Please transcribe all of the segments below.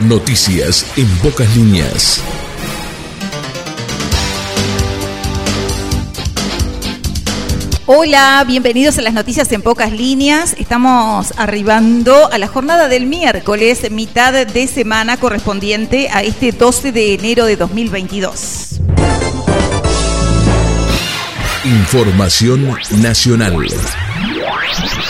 Noticias en pocas líneas. Hola, bienvenidos a las noticias en pocas líneas. Estamos arribando a la jornada del miércoles, mitad de semana correspondiente a este 12 de enero de 2022. Información nacional.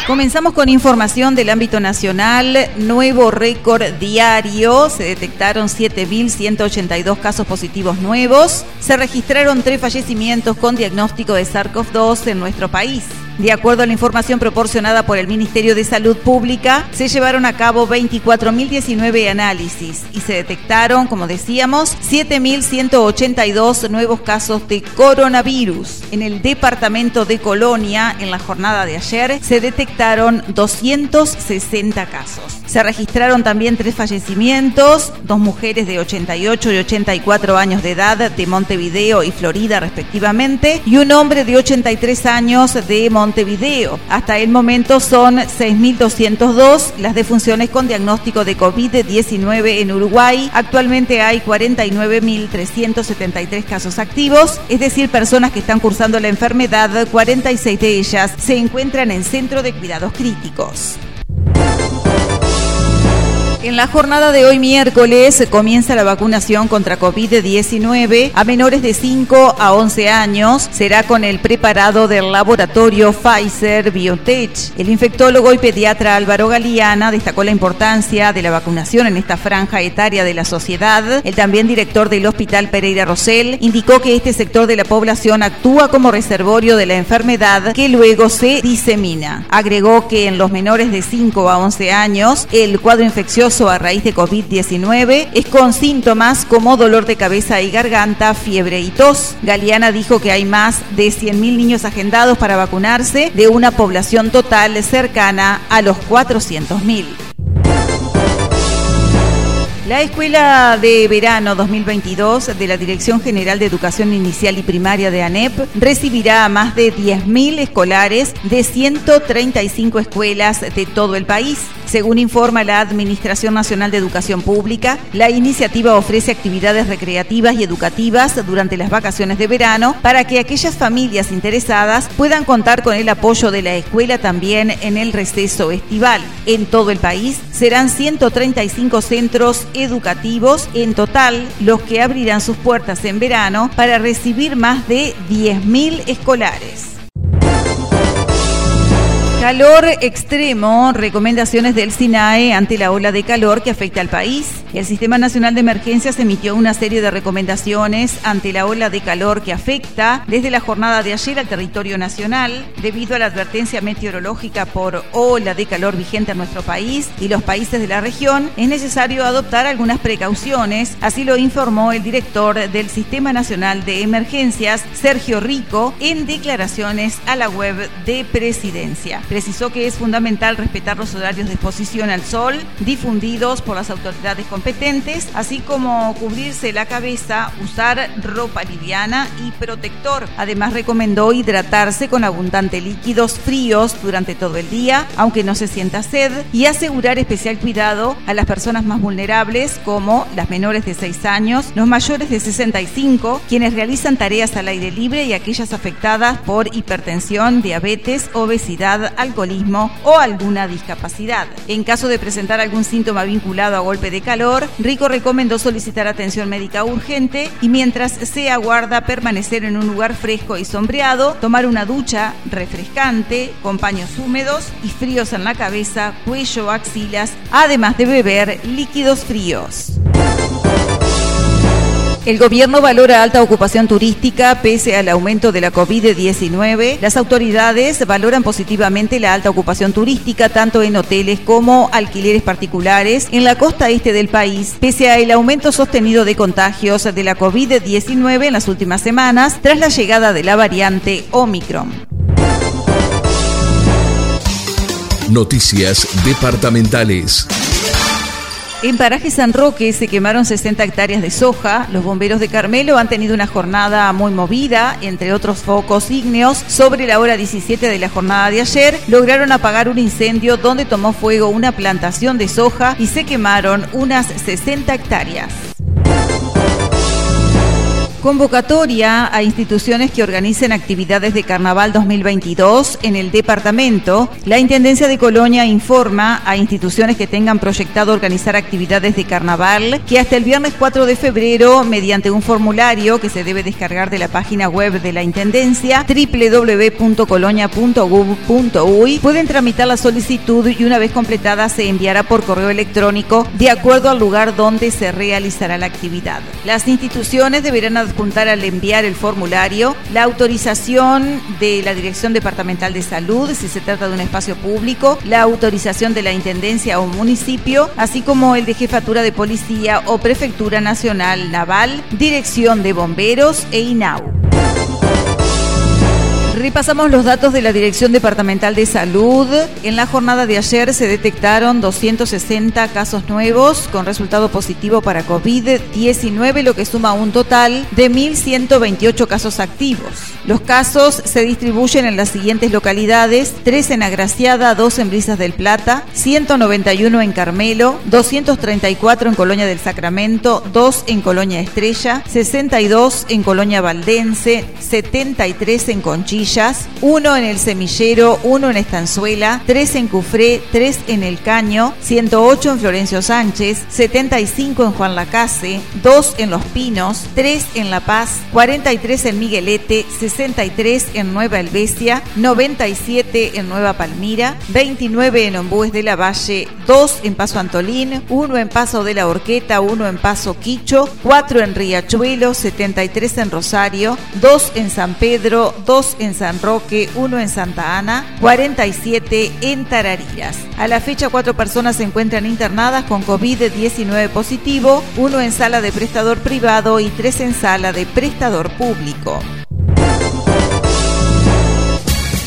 Comenzamos con información del ámbito nacional. Nuevo récord diario. Se detectaron 7.182 casos positivos nuevos. Se registraron tres fallecimientos con diagnóstico de SARS-CoV-2 en nuestro país. De acuerdo a la información proporcionada por el Ministerio de Salud Pública, se llevaron a cabo 24.019 análisis y se detectaron, como decíamos, 7.182 nuevos casos de coronavirus. En el departamento de Colonia, en la jornada de ayer, se detectaron 260 casos. Se registraron también tres fallecimientos, dos mujeres de 88 y 84 años de edad de Montevideo y Florida respectivamente, y un hombre de 83 años de Montevideo. Hasta el momento son 6.202 las defunciones con diagnóstico de COVID-19 en Uruguay. Actualmente hay 49.373 casos activos, es decir, personas que están cursando la enfermedad. 46 de ellas se encuentran en centro de cuidados críticos. En la jornada de hoy miércoles comienza la vacunación contra COVID-19 a menores de 5 a 11 años. Será con el preparado del laboratorio Pfizer Biotech. El infectólogo y pediatra Álvaro Galeana destacó la importancia de la vacunación en esta franja etaria de la sociedad. El también director del Hospital Pereira Rosell indicó que este sector de la población actúa como reservorio de la enfermedad que luego se disemina. Agregó que en los menores de 5 a 11 años el cuadro infeccioso a raíz de COVID-19 es con síntomas como dolor de cabeza y garganta, fiebre y tos. Galeana dijo que hay más de 100.000 niños agendados para vacunarse de una población total cercana a los 400.000. La Escuela de Verano 2022 de la Dirección General de Educación Inicial y Primaria de ANEP recibirá a más de 10.000 escolares de 135 escuelas de todo el país. Según informa la Administración Nacional de Educación Pública, la iniciativa ofrece actividades recreativas y educativas durante las vacaciones de verano para que aquellas familias interesadas puedan contar con el apoyo de la escuela también en el receso estival. En todo el país serán 135 centros educativos en total los que abrirán sus puertas en verano para recibir más de 10.000 escolares. Calor extremo, recomendaciones del SINAE ante la ola de calor que afecta al país. El Sistema Nacional de Emergencias emitió una serie de recomendaciones ante la ola de calor que afecta desde la jornada de ayer al territorio nacional. Debido a la advertencia meteorológica por ola de calor vigente en nuestro país y los países de la región, es necesario adoptar algunas precauciones. Así lo informó el director del Sistema Nacional de Emergencias, Sergio Rico, en declaraciones a la web de Presidencia. Precisó que es fundamental respetar los horarios de exposición al sol difundidos por las autoridades competentes, así como cubrirse la cabeza, usar ropa liviana y protector. Además recomendó hidratarse con abundante líquidos fríos durante todo el día, aunque no se sienta sed, y asegurar especial cuidado a las personas más vulnerables como las menores de 6 años, los mayores de 65, quienes realizan tareas al aire libre y aquellas afectadas por hipertensión, diabetes, obesidad, alcoholismo o alguna discapacidad. En caso de presentar algún síntoma vinculado a golpe de calor, Rico recomendó solicitar atención médica urgente y mientras se aguarda permanecer en un lugar fresco y sombreado, tomar una ducha refrescante con paños húmedos y fríos en la cabeza, cuello, axilas, además de beber líquidos fríos. El gobierno valora alta ocupación turística pese al aumento de la COVID-19. Las autoridades valoran positivamente la alta ocupación turística tanto en hoteles como alquileres particulares en la costa este del país, pese al aumento sostenido de contagios de la COVID-19 en las últimas semanas tras la llegada de la variante Omicron. Noticias departamentales. En Paraje San Roque se quemaron 60 hectáreas de soja. Los bomberos de Carmelo han tenido una jornada muy movida, entre otros focos ígneos. Sobre la hora 17 de la jornada de ayer, lograron apagar un incendio donde tomó fuego una plantación de soja y se quemaron unas 60 hectáreas. Convocatoria a instituciones que organicen actividades de Carnaval 2022 en el departamento. La Intendencia de Colonia informa a instituciones que tengan proyectado organizar actividades de Carnaval que hasta el viernes 4 de febrero, mediante un formulario que se debe descargar de la página web de la Intendencia, www.colonia.gov.uy, pueden tramitar la solicitud y una vez completada se enviará por correo electrónico de acuerdo al lugar donde se realizará la actividad. Las instituciones deberán juntar al enviar el formulario la autorización de la Dirección Departamental de Salud si se trata de un espacio público, la autorización de la Intendencia o municipio, así como el de Jefatura de Policía o Prefectura Nacional Naval, Dirección de Bomberos e INAU. Repasamos los datos de la Dirección Departamental de Salud. En la jornada de ayer se detectaron 260 casos nuevos con resultado positivo para COVID-19, lo que suma un total de 1.128 casos activos. Los casos se distribuyen en las siguientes localidades, 3 en Agraciada, 2 en Brisas del Plata, 191 en Carmelo, 234 en Colonia del Sacramento, 2 en Colonia Estrella, 62 en Colonia Valdense, 73 en Conchilla, uno en el Semillero, uno en Estanzuela, tres en Cufré, tres en El Caño, 108 en Florencio Sánchez, 75 en Juan Lacase, dos en Los Pinos, tres en La Paz, 43 en Miguelete, 63 en Nueva Helvecia, 97 en Nueva Palmira, 29 en Ombúes de la Valle, dos en Paso Antolín, uno en Paso de la Horqueta, uno en Paso Quicho, cuatro en Riachuelo, 73 en Rosario, dos en San Pedro, dos en San Roque, uno en Santa Ana, 47 en Tarariras. A la fecha, cuatro personas se encuentran internadas con COVID-19 positivo, uno en sala de prestador privado y tres en sala de prestador público.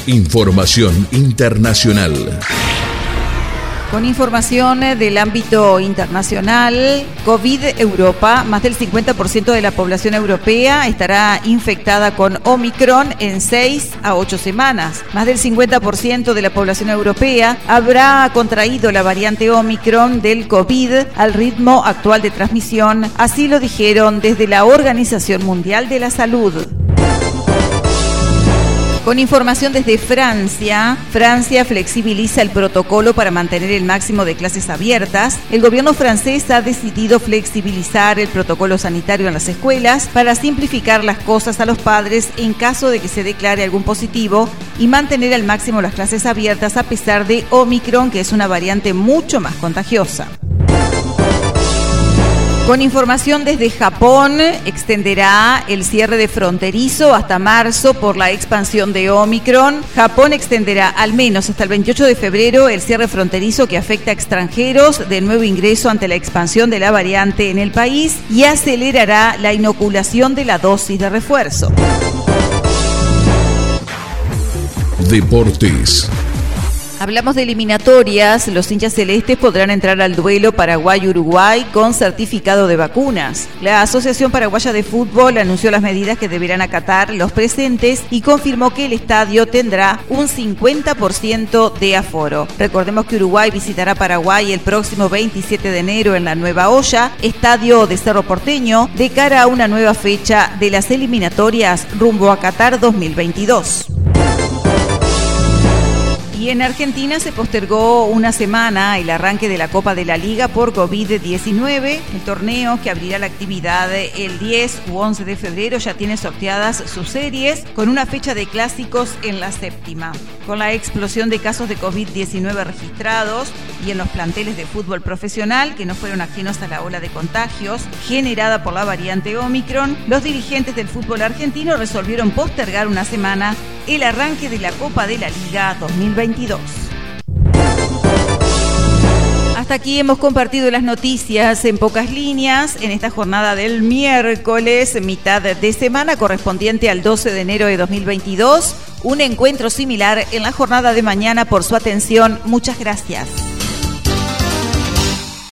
Información internacional. Con información del ámbito internacional, COVID Europa, más del 50% de la población europea estará infectada con Omicron en 6 a 8 semanas. Más del 50% de la población europea habrá contraído la variante Omicron del COVID al ritmo actual de transmisión, así lo dijeron desde la Organización Mundial de la Salud. Con información desde Francia, Francia flexibiliza el protocolo para mantener el máximo de clases abiertas. El gobierno francés ha decidido flexibilizar el protocolo sanitario en las escuelas para simplificar las cosas a los padres en caso de que se declare algún positivo y mantener al máximo las clases abiertas a pesar de Omicron, que es una variante mucho más contagiosa. Con información desde Japón, extenderá el cierre de fronterizo hasta marzo por la expansión de Omicron. Japón extenderá al menos hasta el 28 de febrero el cierre fronterizo que afecta a extranjeros de nuevo ingreso ante la expansión de la variante en el país y acelerará la inoculación de la dosis de refuerzo. Deportes. Hablamos de eliminatorias. Los hinchas celestes podrán entrar al duelo Paraguay-Uruguay con certificado de vacunas. La Asociación Paraguaya de Fútbol anunció las medidas que deberán acatar los presentes y confirmó que el estadio tendrá un 50% de aforo. Recordemos que Uruguay visitará Paraguay el próximo 27 de enero en la Nueva Olla, estadio de Cerro Porteño, de cara a una nueva fecha de las eliminatorias rumbo a Qatar 2022. Y en Argentina se postergó una semana el arranque de la Copa de la Liga por COVID-19. El torneo que abrirá la actividad el 10 u 11 de febrero ya tiene sorteadas sus series con una fecha de clásicos en la séptima. Con la explosión de casos de COVID-19 registrados y en los planteles de fútbol profesional que no fueron ajenos a la ola de contagios generada por la variante Omicron, los dirigentes del fútbol argentino resolvieron postergar una semana el arranque de la Copa de la Liga 2022. Hasta aquí hemos compartido las noticias en pocas líneas en esta jornada del miércoles, mitad de semana correspondiente al 12 de enero de 2022. Un encuentro similar en la jornada de mañana por su atención. Muchas gracias.